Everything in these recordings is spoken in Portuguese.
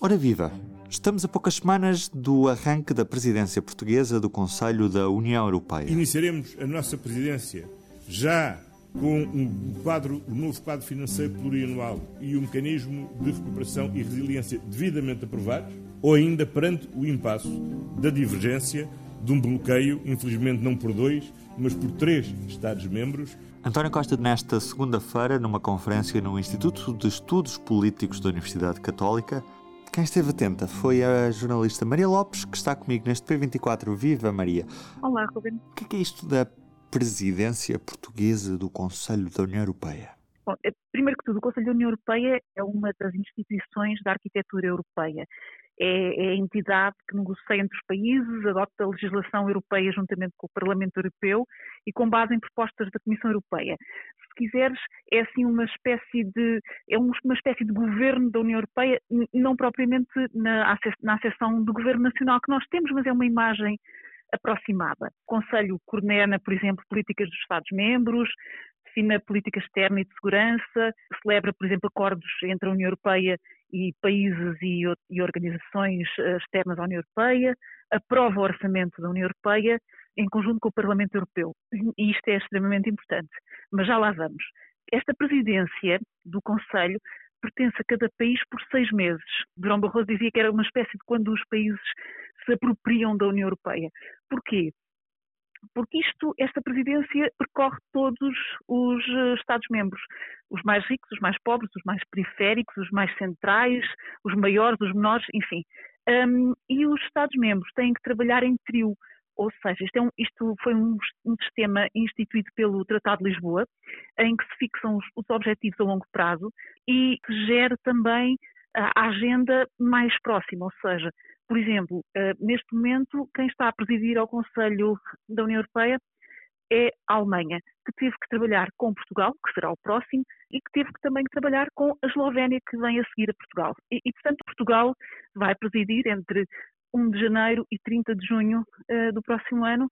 Ora viva! Estamos a poucas semanas do arranque da presidência portuguesa do Conselho da União Europeia. Iniciaremos a nossa presidência já com um quadro, o um novo quadro financeiro plurianual e o um mecanismo de recuperação e resiliência devidamente aprovados, ou ainda perante o impasse da divergência de um bloqueio, infelizmente não por dois, mas por três Estados-membros. António Costa, nesta segunda-feira, numa conferência no Instituto de Estudos Políticos da Universidade Católica, quem esteve atenta foi a jornalista Maria Lopes, que está comigo neste P24. Viva Maria! Olá, Ruben. O que é, isto da presidência portuguesa do Conselho da União Europeia? Bom, é, primeiro que tudo, o Conselho da União Europeia é uma das instituições da arquitetura europeia. É, é, a entidade que negocia entre os países, adota a legislação europeia juntamente com o Parlamento Europeu e com base em propostas da Comissão Europeia. Se quiseres, é assim uma espécie de é uma espécie de governo da União Europeia, não propriamente na, na acessão do governo nacional que nós temos, mas é uma imagem aproximada. O Conselho coordena, por exemplo, políticas dos Estados-membros, define a política externa e de segurança, celebra, por exemplo, acordos entre a União Europeia e países e, e organizações eh, externas à União Europeia, aprova o orçamento da União Europeia em conjunto com o Parlamento Europeu. E isto é extremamente importante. Mas já lá vamos. Esta presidência do Conselho pertence a cada país por seis meses. Durão Barroso dizia que era uma espécie de quando os países se apropriam da União Europeia. Porquê? Porque isto, esta presidência percorre todos os eh, Estados-membros, os mais ricos, os mais pobres, os mais periféricos, os mais centrais, os maiores, os menores, enfim. Um, e os Estados-membros têm que trabalhar em trio, ou seja, isto, é um, isto foi um, um, sistema instituído pelo Tratado de Lisboa, em que se fixam os, os objetivos a longo prazo e que gera também a agenda mais próxima, ou seja, por exemplo, eh, neste momento, quem está a presidir ao Conselho da União Europeia é a Alemanha, que teve que trabalhar com Portugal, que será o próximo, e que teve que também trabalhar com a Eslovénia, que vem a seguir a Portugal. E, e portanto, Portugal vai presidir entre 1 de janeiro e 30 de junho uh, do próximo ano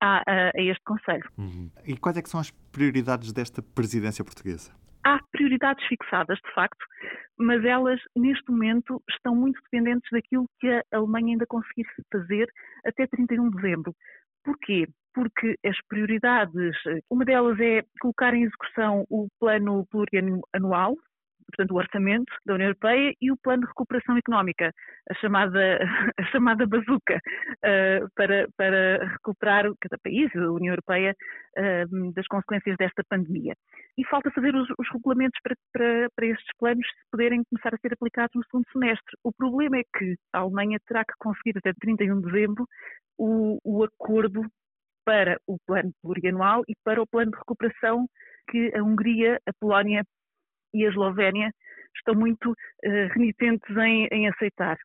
a, a, a este Conselho. Uhum. E quais é são as prioridades desta presidência portuguesa? Há prioridades fixadas, de facto, mas elas, neste momento, estão muito dependentes daquilo que a Alemanha ainda conseguir fazer até 31 de dezembro. Porquê? Porque as prioridades, uma delas é colocar em execução o plano plurianual, portanto, o orçamento da União Europeia e o plano de recuperação económica, a chamada, a chamada bazuca, uh, para, para recuperar cada país, a União Europeia, uh, das consequências desta pandemia. E falta fazer os, os regulamentos para, para, para estes planos poderem começar a ser aplicados no segundo semestre. O problema é que a Alemanha terá que conseguir até 31 de dezembro o, o acordo para o plano plurianual e para o plano de recuperação que a Hungria, a Polónia e a Eslovénia estão muito uh, renitentes em, em, aceitar.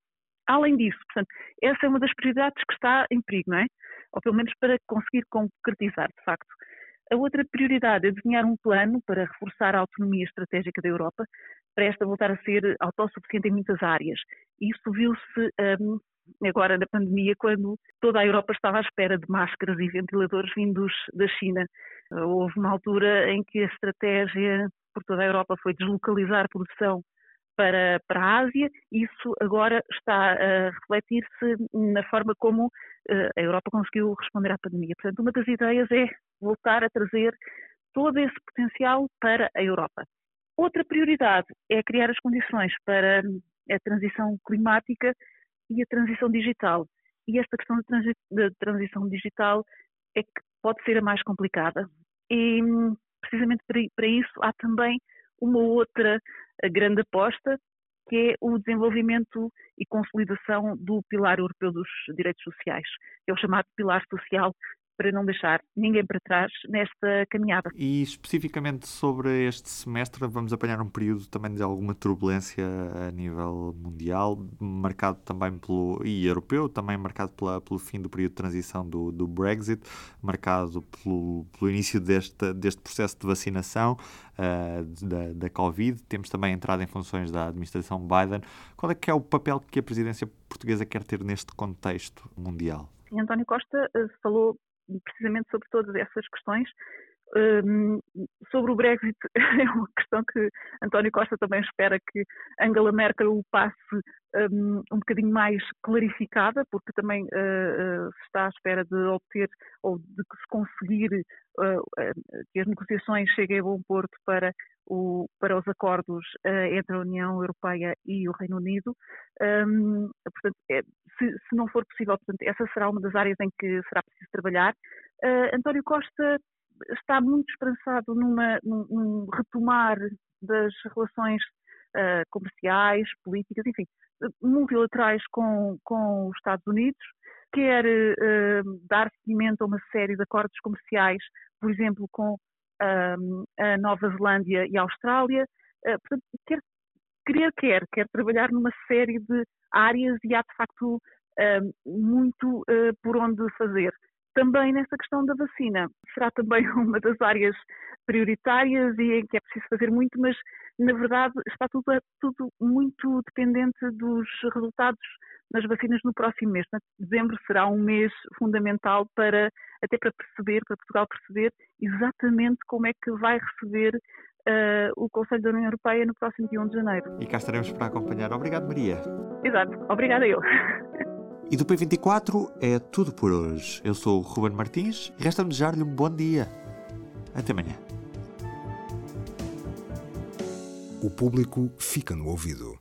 Além disso, portanto, essa é uma das prioridades que está em perigo, não é? Ou pelo menos para conseguir concretizar, de facto. A outra prioridade é desenhar um plano para reforçar a autonomia estratégica da Europa, para esta voltar a ser autossuficiente em muitas áreas. Isso viu-se um, agora na pandemia, quando toda a Europa estava à espera de máscaras e ventiladores vindos da China. Houve uma altura em que a estratégia por toda a Europa foi deslocalizar produção para, para a Ásia, isso agora está a refletir-se na forma como eh, a Europa conseguiu responder à pandemia. Portanto, uma das ideias é voltar a trazer todo esse potencial para a Europa. Outra prioridade é criar as condições para a transição climática e a transição digital. E esta questão da transição digital é que pode ser a mais complicada. E precisamente para isso há também uma outra grande aposta, que é o desenvolvimento e consolidação do pilar europeu dos direitos sociais, que é o chamado pilar social para não deixar ninguém para trás nesta caminhada. E especificamente sobre este semestre, vamos apanhar um período também de alguma turbulência a nível mundial, marcado também pelo. e europeu, também marcado pela, pelo fim do período de transição do, do Brexit, marcado pelo, pelo início deste, deste processo de vacinação uh, da, da Covid. Temos também entrada em funções da administração Biden. Qual é que é o papel que a presidência portuguesa quer ter neste contexto mundial? António Costa eh, falou precisamente sobre todas essas questões Um, sobre o Brexit, é uma questão que António Costa também espera que Angela Merkel o passe um, um bocadinho mais clarificada, porque também uh, uh, se está à espera de obter ou de se conseguir uh, que as negociações cheguem a bom porto para, o, para os acordos entre a União Europeia e o Reino Unido. Um, portanto, é, se, se, não for possível, portanto, essa será uma das áreas em que será preciso trabalhar. António Costa está muito esperançado numa, num, num retomar das relações uh, comerciais, políticas, enfim, multilaterais com, com os Estados Unidos, quer uh, dar seguimento a uma série de acordos comerciais, por exemplo, com uh, a Nova Zelândia e a Austrália, portanto, quer, querer quer, quer trabalhar numa série de áreas e há de facto muito por onde fazer também nessa questão da vacina. Será também uma das áreas prioritárias e em que é preciso fazer muito, mas na verdade está tudo, tudo muito dependente dos resultados nas vacinas no próximo mês. Dezembro será um mês fundamental para até para perceber, para Portugal perceber exatamente como é que vai receber uh, o Conselho da União Europeia no próximo dia 1 de janeiro. E cá estaremos para acompanhar. Obrigado, Maria. Exato. Obrigada eu. E do P24 é tudo por hoje. Eu sou o Ruben Martins e resta-me desejar-lhe um bom dia. Até amanhã. O público fica no ouvido.